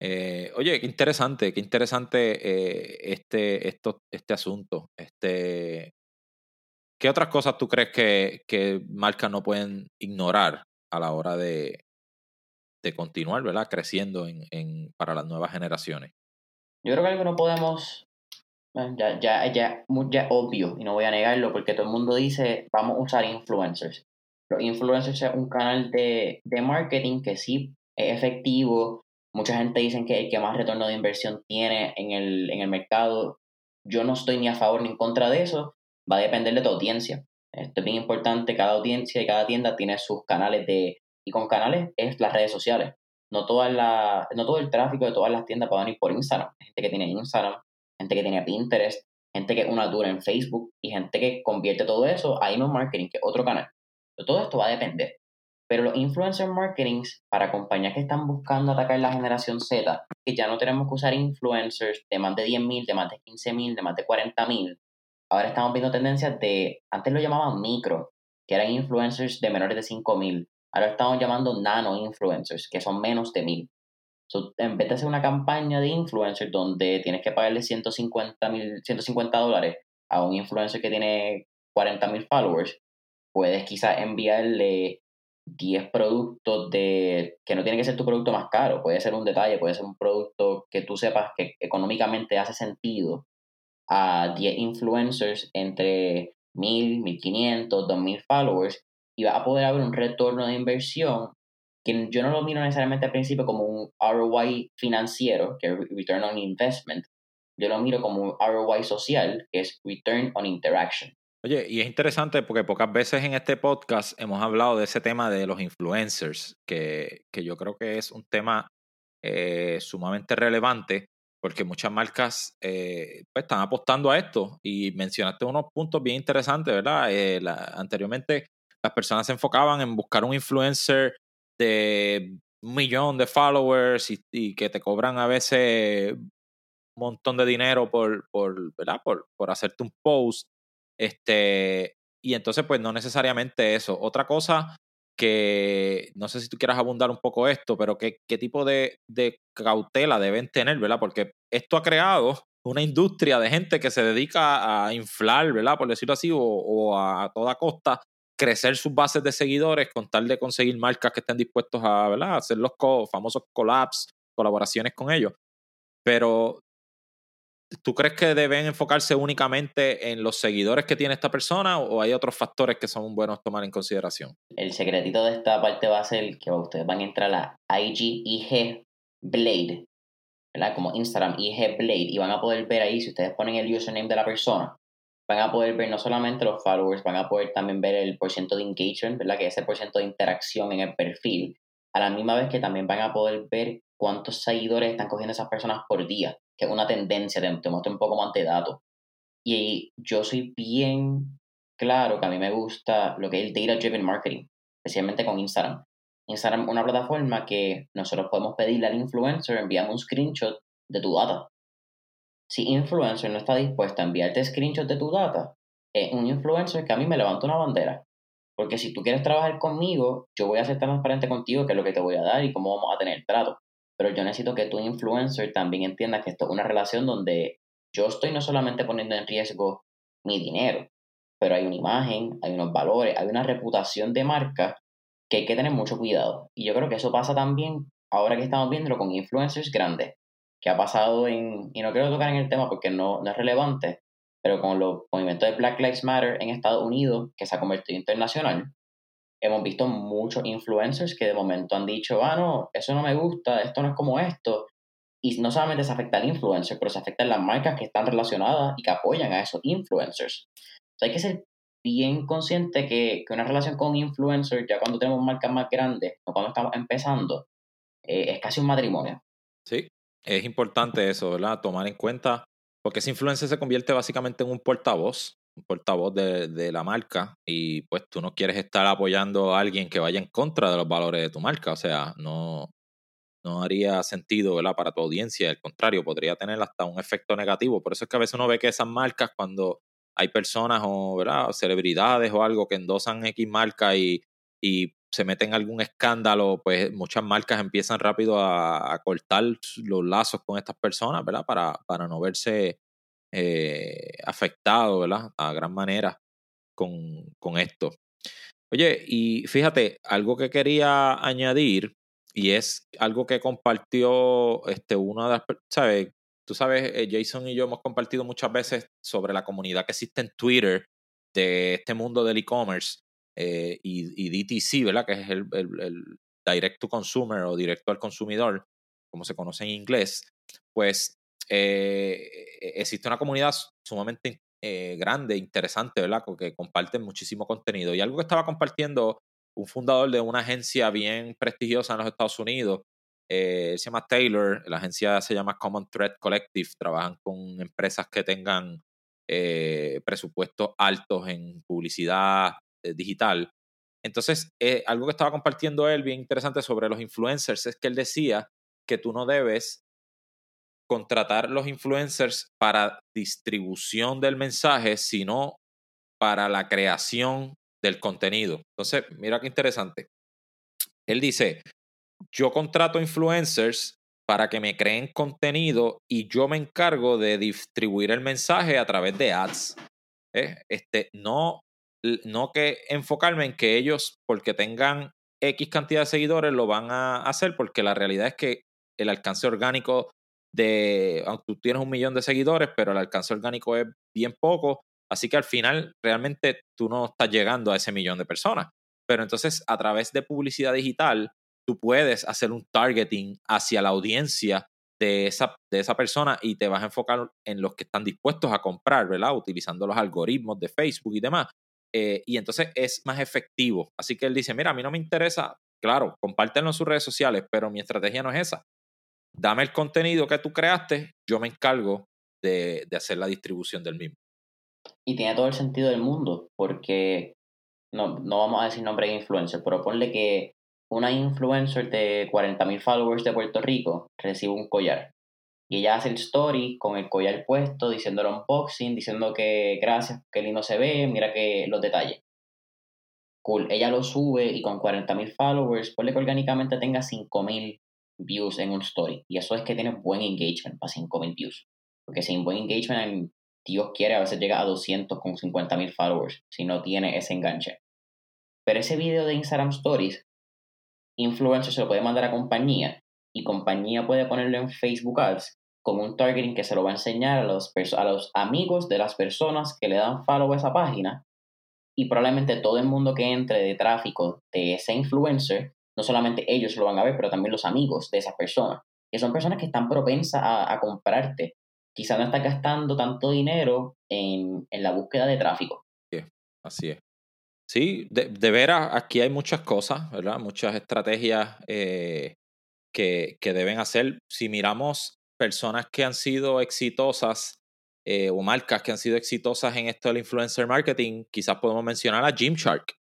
Eh, oye, qué interesante, qué interesante eh, este, esto, este asunto. Este, ¿Qué otras cosas tú crees que, que marcas no pueden ignorar a la hora de, de continuar, ¿verdad? Creciendo en, en, para las nuevas generaciones. Yo creo que algo no podemos, ya, ya, ya, ya obvio, y no voy a negarlo, porque todo el mundo dice, vamos a usar influencers. Los influencers es un canal de, de marketing que sí es efectivo. Mucha gente dice que el que más retorno de inversión tiene en el, en el mercado. Yo no estoy ni a favor ni en contra de eso. Va a depender de tu audiencia. Esto es bien importante. Cada audiencia y cada tienda tiene sus canales de, y con canales es las redes sociales. No, la, no todo el tráfico de todas las tiendas pueden ir por Instagram. Gente que tiene Instagram, gente que tiene Pinterest, gente que es una dura en Facebook y gente que convierte todo eso a email marketing, que es otro canal. todo esto va a depender. Pero los influencer marketing para compañías que están buscando atacar la generación Z, que ya no tenemos que usar influencers de más de 10.000, de más de 15.000, de más de 40.000. Ahora estamos viendo tendencias de, antes lo llamaban micro, que eran influencers de menores de 5.000 Ahora estamos llamando nano influencers, que son menos de mil. en vez de hacer una campaña de influencers donde tienes que pagarle 150, mil, 150 dólares a un influencer que tiene 40 mil followers, puedes quizás enviarle 10 productos de que no tiene que ser tu producto más caro, puede ser un detalle, puede ser un producto que tú sepas que económicamente hace sentido a 10 influencers entre 1000, 1500, 2000 followers y va a poder haber un retorno de inversión que yo no lo miro necesariamente al principio como un ROI financiero, que es Return on Investment, yo lo miro como un ROI social, que es Return on Interaction. Oye, y es interesante porque pocas veces en este podcast hemos hablado de ese tema de los influencers, que, que yo creo que es un tema eh, sumamente relevante porque muchas marcas eh, pues, están apostando a esto y mencionaste unos puntos bien interesantes, ¿verdad? Eh, anteriormente las personas se enfocaban en buscar un influencer de un millón de followers y, que te cobran a veces un montón de dinero por, por, ¿verdad? por, por hacerte un post. Este, y entonces, pues no necesariamente eso. Otra cosa que no sé si tú quieras abundar un poco esto, pero qué, qué tipo de, de, cautela deben tener, ¿verdad? Porque esto ha creado una industria de gente que se dedica a inflar, ¿verdad? Por decirlo así, o, a toda costa crecer sus bases de seguidores con tal de conseguir marcas que estén dispuestos a ¿verdad? hacer los famosos collabs, colaboraciones con ellos. Pero, ¿tú crees que deben enfocarse únicamente en los seguidores que tiene esta persona o hay otros factores que son buenos tomar en consideración? El secretito de esta parte va a ser que ustedes van a entrar a la IG Blade, ¿verdad? Como Instagram IG Blade y van a poder ver ahí si ustedes ponen el username de la persona van a poder ver no solamente los followers, van a poder también ver el porcentaje de engagement, ¿verdad? Que es el porcentaje de interacción en el perfil. A la misma vez que también van a poder ver cuántos seguidores están cogiendo esas personas por día, que es una tendencia, te, te muestro un poco más de datos. Y yo soy bien claro que a mí me gusta lo que es el Data Driven Marketing, especialmente con Instagram. Instagram es una plataforma que nosotros podemos pedirle al influencer, enviamos un screenshot de tu data si influencer no está dispuesto a enviarte screenshots de tu data, es un influencer que a mí me levanta una bandera. Porque si tú quieres trabajar conmigo, yo voy a ser transparente contigo qué es lo que te voy a dar y cómo vamos a tener trato. Pero yo necesito que tu influencer también entienda que esto es una relación donde yo estoy no solamente poniendo en riesgo mi dinero, pero hay una imagen, hay unos valores, hay una reputación de marca que hay que tener mucho cuidado. Y yo creo que eso pasa también ahora que estamos viendo con influencers grandes que ha pasado en, y no quiero tocar en el tema porque no, no es relevante, pero con los movimientos de Black Lives Matter en Estados Unidos, que se ha convertido internacional, hemos visto muchos influencers que de momento han dicho, ah, no, eso no me gusta, esto no es como esto. Y no solamente se afecta al influencer, pero se afectan las marcas que están relacionadas y que apoyan a esos influencers. O hay que ser bien consciente que, que una relación con un influencer, ya cuando tenemos marcas más grandes o cuando estamos empezando, eh, es casi un matrimonio. Sí, es importante eso, ¿verdad? Tomar en cuenta, porque ese influencer se convierte básicamente en un portavoz, un portavoz de, de, la marca, y pues tú no quieres estar apoyando a alguien que vaya en contra de los valores de tu marca, o sea, no, no haría sentido ¿verdad? para tu audiencia, al contrario, podría tener hasta un efecto negativo. Por eso es que a veces uno ve que esas marcas, cuando hay personas o ¿verdad? celebridades o algo que endosan X marca y, y se meten en algún escándalo, pues muchas marcas empiezan rápido a, cortar los lazos con estas personas, ¿verdad? Para, para no verse eh, afectados, ¿verdad? A gran manera con, con esto. Oye, y fíjate, algo que quería añadir, y es algo que compartió este, una de las, ¿sabes? Tú sabes, eh, Jason y yo hemos compartido muchas veces sobre la comunidad que existe en Twitter de este mundo del e-commerce eh, y, DTC, ¿verdad? Que es el, el, Direct to Consumer o directo al consumidor, como se conoce en inglés, pues eh, existe una comunidad sumamente eh, grande, interesante, ¿verdad? Porque comparten muchísimo contenido. Y algo que estaba compartiendo un fundador de una agencia bien prestigiosa en los Estados Unidos, eh, se llama Taylor, la agencia se llama Common Thread Collective, trabajan con empresas que tengan presupuestos altos en publicidad digital. Entonces, algo que estaba compartiendo él bien interesante sobre los influencers es que él decía que tú no debes contratar los influencers para distribución del mensaje, sino para la creación del contenido. Entonces, mira qué interesante. Él dice, yo contrato influencers para que me creen contenido y yo me encargo de distribuir el mensaje a través de ads. ¿eh? Este, no, no que enfocarme en que ellos, porque tengan X cantidad de seguidores, lo van a hacer, porque la realidad es que el alcance orgánico de, tú tienes un millón de seguidores, pero el alcance orgánico es bien poco, así que al final realmente tú no estás llegando a ese millón de personas. Pero entonces a través de publicidad digital, tú puedes hacer un targeting hacia la audiencia de esa, de esa persona y te vas a enfocar en los que están dispuestos a comprar, ¿verdad? Utilizando los algoritmos de Facebook y demás. Eh, y entonces es más efectivo. Así que él dice, mira, a mí no me interesa, claro, compártenlo en sus redes sociales, pero mi estrategia no es esa dame el contenido que tú creaste, yo me encargo de, hacer la distribución del mismo. Y tiene todo el sentido del mundo, porque no, no vamos a decir nombre de influencer, pero ponle que una influencer de 40.000 followers de Puerto Rico recibe un collar. Y ella hace el story con el collar puesto, diciendo el unboxing, diciendo que gracias, que lindo se ve, mira que los detalles. Cool. Ella lo sube y con 40.000 followers, ponle que orgánicamente tenga 5.000 views en un story. Y eso es que tiene buen engagement para 5.000 views. Porque sin buen engagement, Dios quiere, a veces llega a 200 con 50.000 followers si no tiene ese enganche. Pero ese video de Instagram Stories, influencer se lo puede mandar a compañía y compañía puede ponerlo en Facebook Ads con un targeting que se lo va a enseñar a los, a los amigos de las personas que le dan follow a esa página y probablemente todo el mundo que entre de tráfico de ese influencer no solamente ellos lo van a ver, pero también los amigos de esa persona. Que son personas que están propensas a, comprarte. Quizás no están gastando tanto dinero en, la búsqueda de tráfico. así es. Sí, de, veras, aquí hay muchas cosas, ¿verdad? Muchas estrategias eh, que, deben hacer. Si miramos personas que han sido exitosas eh, o marcas que han sido exitosas en esto del influencer marketing, quizás podemos mencionar a Gymshark,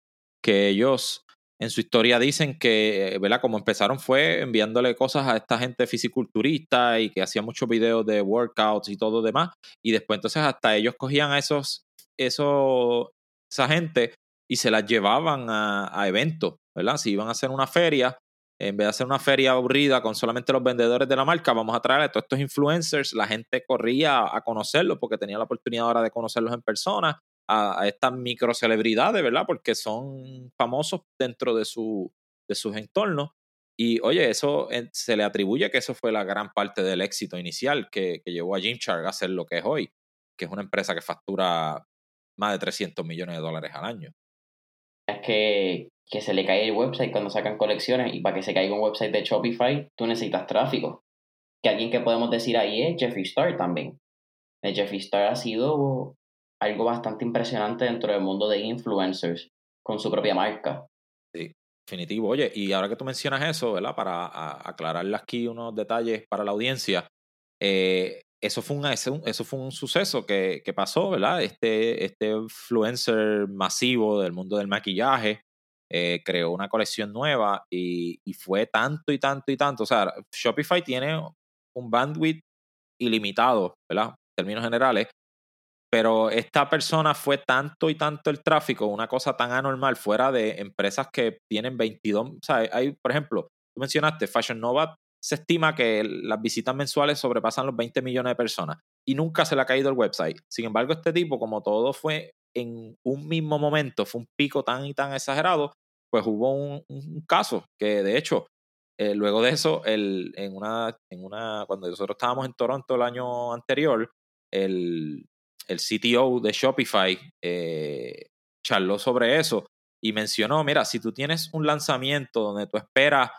que ellos en su historia dicen que, ¿verdad? Como empezaron fue enviándole cosas a esta gente fisiculturista y que hacía muchos videos de workouts y todo demás. Y después entonces hasta ellos cogían a esos, esos, esa gente y se las llevaban a, eventos, ¿verdad? Si iban a hacer una feria, en vez de hacer una feria aburrida con solamente los vendedores de la marca, vamos a traer a todos estos influencers, la gente corría a conocerlos porque tenía la oportunidad ahora de conocerlos en persona a, estas micro celebridades, ¿verdad? Porque son famosos dentro de, su, de sus entornos. Y oye, eso eh, se le atribuye que eso fue la gran parte del éxito inicial que, llevó a Gymshark a ser lo que es hoy, que es una empresa que factura más de 300 millones de dólares al año. Es que, que se le cae el website cuando sacan colecciones y para que se caiga un website de Shopify tú necesitas tráfico. Que alguien que podemos decir ahí es Jeffree Star también. El Jeffree Star ha sido algo bastante impresionante dentro del mundo de influencers con su propia marca. Sí, definitivo. Oye, y ahora que tú mencionas eso, ¿verdad? Para aclararle aquí unos detalles para la audiencia, eh, eso, fue un, eso fue un suceso que, pasó, ¿verdad? Este, este influencer masivo del mundo del maquillaje, eh, creó una colección nueva y, y, fue tanto y tanto y tanto. O sea, Shopify tiene un bandwidth ilimitado, ¿verdad? En términos generales. Pero esta persona fue tanto y tanto el tráfico, una cosa tan anormal, fuera de empresas que tienen 22. O sea, hay, por ejemplo, tú mencionaste Fashion Nova, se estima que las visitas mensuales sobrepasan los 20 millones de personas y nunca se le ha caído el website. Sin embargo, este tipo, como todo fue en un mismo momento, fue un pico tan y tan exagerado, pues hubo un, caso que de hecho, eh, luego de eso, el, en, una, en una, cuando nosotros estábamos en Toronto el año anterior, el, el CTO de Shopify eh, charló sobre eso y mencionó, mira, si tú tienes un lanzamiento donde tú esperas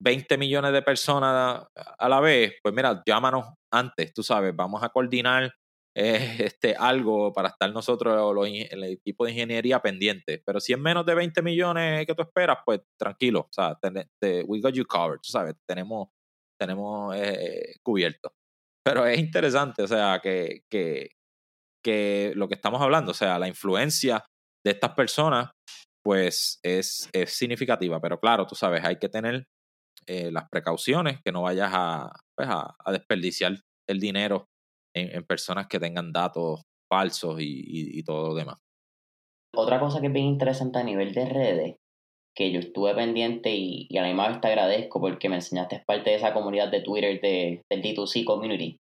20 millones de personas a la vez, pues mira, llámanos antes, tú sabes, vamos a coordinar eh, este, algo para estar nosotros, los, el equipo de ingeniería pendiente. Pero si es menos de 20 millones que tú esperas, pues tranquilo, o sea, we got you covered, tú sabes, tenemos, tenemos eh, cubierto. Pero es interesante, o sea, que, que, que lo que estamos hablando, o sea, la influencia de estas personas, pues es, es significativa. Pero claro, tú sabes, hay que tener eh, las precauciones, que no vayas a, pues a, desperdiciar el dinero en, personas que tengan datos falsos y, todo lo demás. Otra cosa que es bien interesante a nivel de redes, que yo estuve pendiente y, a la misma vez te agradezco porque me enseñaste parte de esa comunidad de Twitter de, del D2C Community,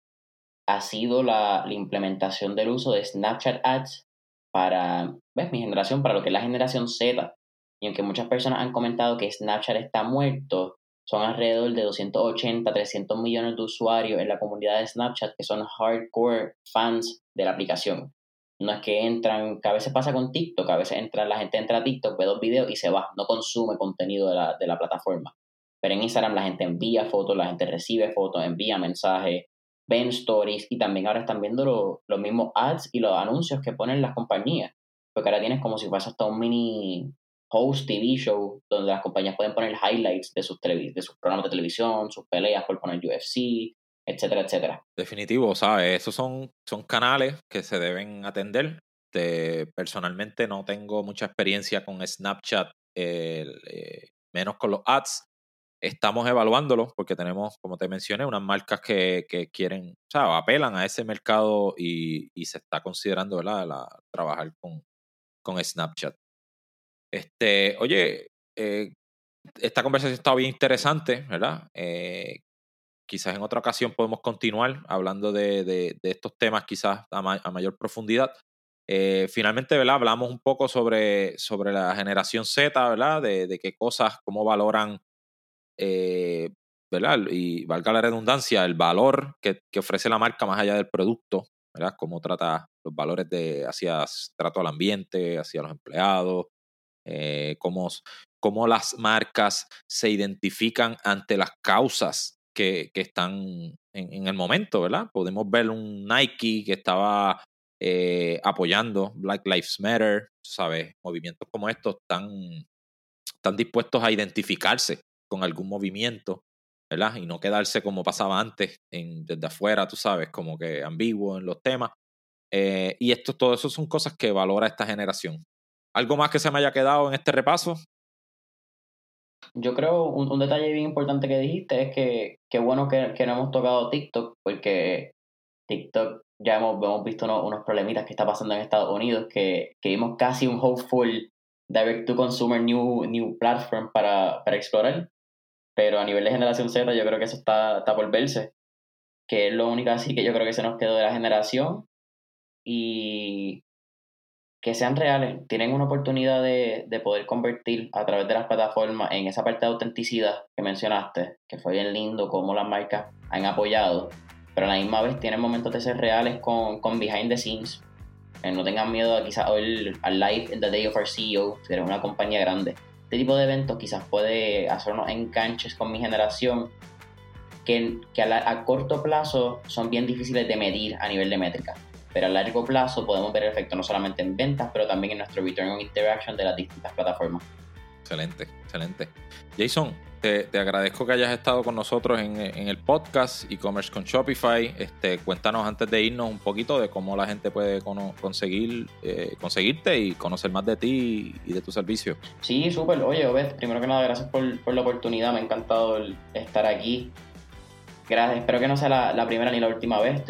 ha sido la, implementación del uso de Snapchat Ads para ¿ves? mi generación, para lo que es la generación Z. Y aunque muchas personas han comentado que Snapchat está muerto, son alrededor de 280, 300 millones de usuarios en la comunidad de Snapchat que son hardcore fans de la aplicación. No es que entran, que a veces pasa con TikTok, a veces entra, la gente entra a TikTok, ve dos videos y se va, no consume contenido de la, de la plataforma. Pero en Instagram la gente envía fotos, la gente recibe fotos, envía mensajes, ven stories y también ahora están viendo los mismos ads y los anuncios que ponen las compañías. Porque ahora tienes como si fuese hasta un mini host TV show donde las compañías pueden poner highlights de sus, de sus programas de televisión, sus peleas por poner UFC, etcétera, etcétera. Definitivo, ¿sabes? Esos son, son canales que se deben atender. personalmente no tengo mucha experiencia con Snapchat, eh, menos con los ads. Estamos evaluándolo porque tenemos, como te mencioné, unas marcas que, que quieren, o sea, apelan a ese mercado y, y se está considerando, ¿verdad?, la, trabajar con, con Snapchat. Este, oye, eh, esta conversación está bien interesante, ¿verdad? Eh, quizás en otra ocasión podemos continuar hablando de, de, estos temas quizás a, mayor profundidad. Eh, finalmente, ¿verdad? Hablamos un poco sobre, sobre la generación Z, ¿verdad? De, de qué cosas, cómo valoran, ¿verdad? Y valga la redundancia, el valor que, que, ofrece la marca más allá del producto, ¿verdad? Cómo trata los valores de hacia trato al ambiente, hacia los empleados, eh, cómo, las marcas se identifican ante las causas que, están en, el momento, ¿verdad? Podemos ver un Nike que estaba eh, apoyando Black Lives Matter, ¿sabes? Movimientos como estos están, están dispuestos a identificarse con algún movimiento, ¿verdad? Y no quedarse como pasaba antes, desde afuera, tú sabes, como que ambiguo en los temas. Eh, y esto, todo eso son cosas que valora esta generación. ¿Algo más que se me haya quedado en este repaso? Yo creo un, detalle bien importante que dijiste es que qué bueno que, no hemos tocado TikTok, porque TikTok ya hemos, hemos visto unos, problemitas que está pasando en Estados Unidos, que, que vimos casi un hopeful direct-to-consumer new, new platform para, para explorar. Pero a nivel de generación Z, yo creo que eso está, está por verse. Que es lo único así que yo creo que se nos quedó de la generación. Y que sean reales, tienen una oportunidad de, poder convertir a través de las plataformas en esa parte de autenticidad que mencionaste, que fue bien lindo cómo las marcas han apoyado, pero a la misma vez tienen momentos de ser reales con, con behind the scenes. Que no tengan miedo a quizás al live in the day of our CEO, si eres una compañía grande. Este tipo de eventos quizás puede hacernos enganches con mi generación que, que a corto plazo son bien difíciles de medir a nivel de métrica pero a largo plazo podemos ver el efecto no solamente en ventas, pero también en nuestro return on interaction de las distintas plataformas. Excelente, excelente. Jason, te, agradezco que hayas estado con nosotros en, el podcast e-commerce con Shopify. Este, cuéntanos antes de irnos un poquito de cómo la gente puede conseguir eh, conseguirte y conocer más de ti y de tu servicio. Sí, súper. Oye, Obed, primero que nada, gracias por, la oportunidad. Me ha encantado estar aquí. Gracias. Espero que no sea la, primera ni la última vez.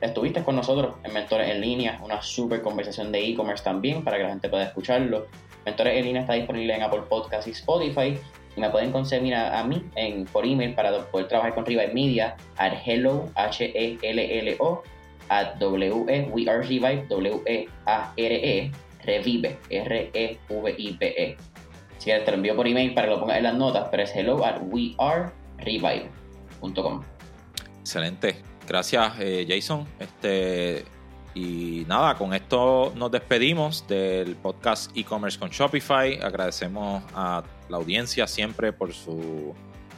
Estuviste con nosotros en Mentores en Línea, una súper conversación de e-commerce también para que la gente pueda escucharlo. Mentores en Línea está disponible en Apple Podcast y Spotify. Y me pueden conseguir a, mí en, por email para poder trabajar con Revive Media at hello, H-E-L-L-O, at W-E, We Are Revive, W-E-A-R-E, Revive, R-E-V-I-V-E. Si quieres te lo envío por email para que lo pongas en las notas, pero es hello at wearerevive.com. Excelente. Gracias, eh, Jason. Este, y nada, con esto nos despedimos del podcast e-commerce con Shopify. Agradecemos a la audiencia siempre por su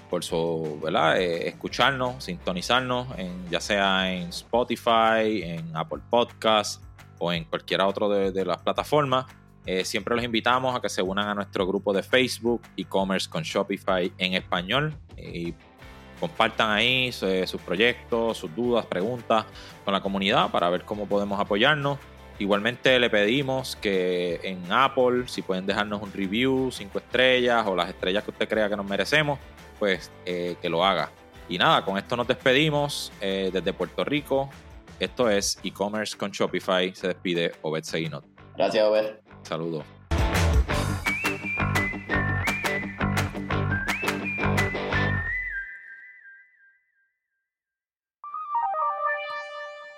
por su, ¿verdad? Eh, escucharnos, sintonizarnos, en, ya sea en Spotify, en Apple Podcasts o en cualquiera otro de, las plataformas. Eh, siempre los invitamos a que se unan a nuestro grupo de Facebook, e-commerce con Shopify en español. Y compartan ahí eh, sus proyectos, sus dudas, preguntas con la comunidad para ver cómo podemos apoyarnos. Igualmente le pedimos que en Apple, si pueden dejarnos un review, cinco estrellas o las estrellas que usted crea que nos merecemos, pues eh, que lo haga. Y nada, con esto nos despedimos eh, desde Puerto Rico. Esto es e-commerce con Shopify. Se despide Obed Seguinot. Gracias, Obed. Saludos.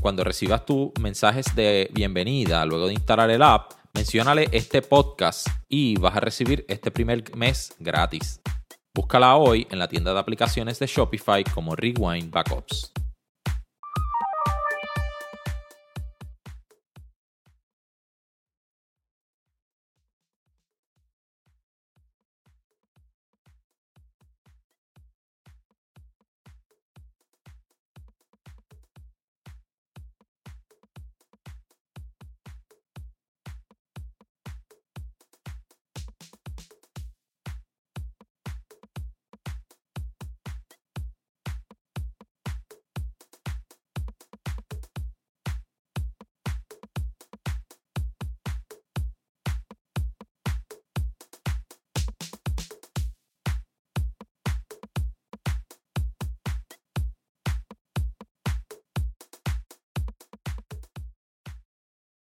Cuando recibas tus mensajes de bienvenida luego de instalar el app, menciónale este podcast y vas a recibir este primer mes gratis. Búscala hoy en la tienda de aplicaciones de Shopify como Rewind Backups.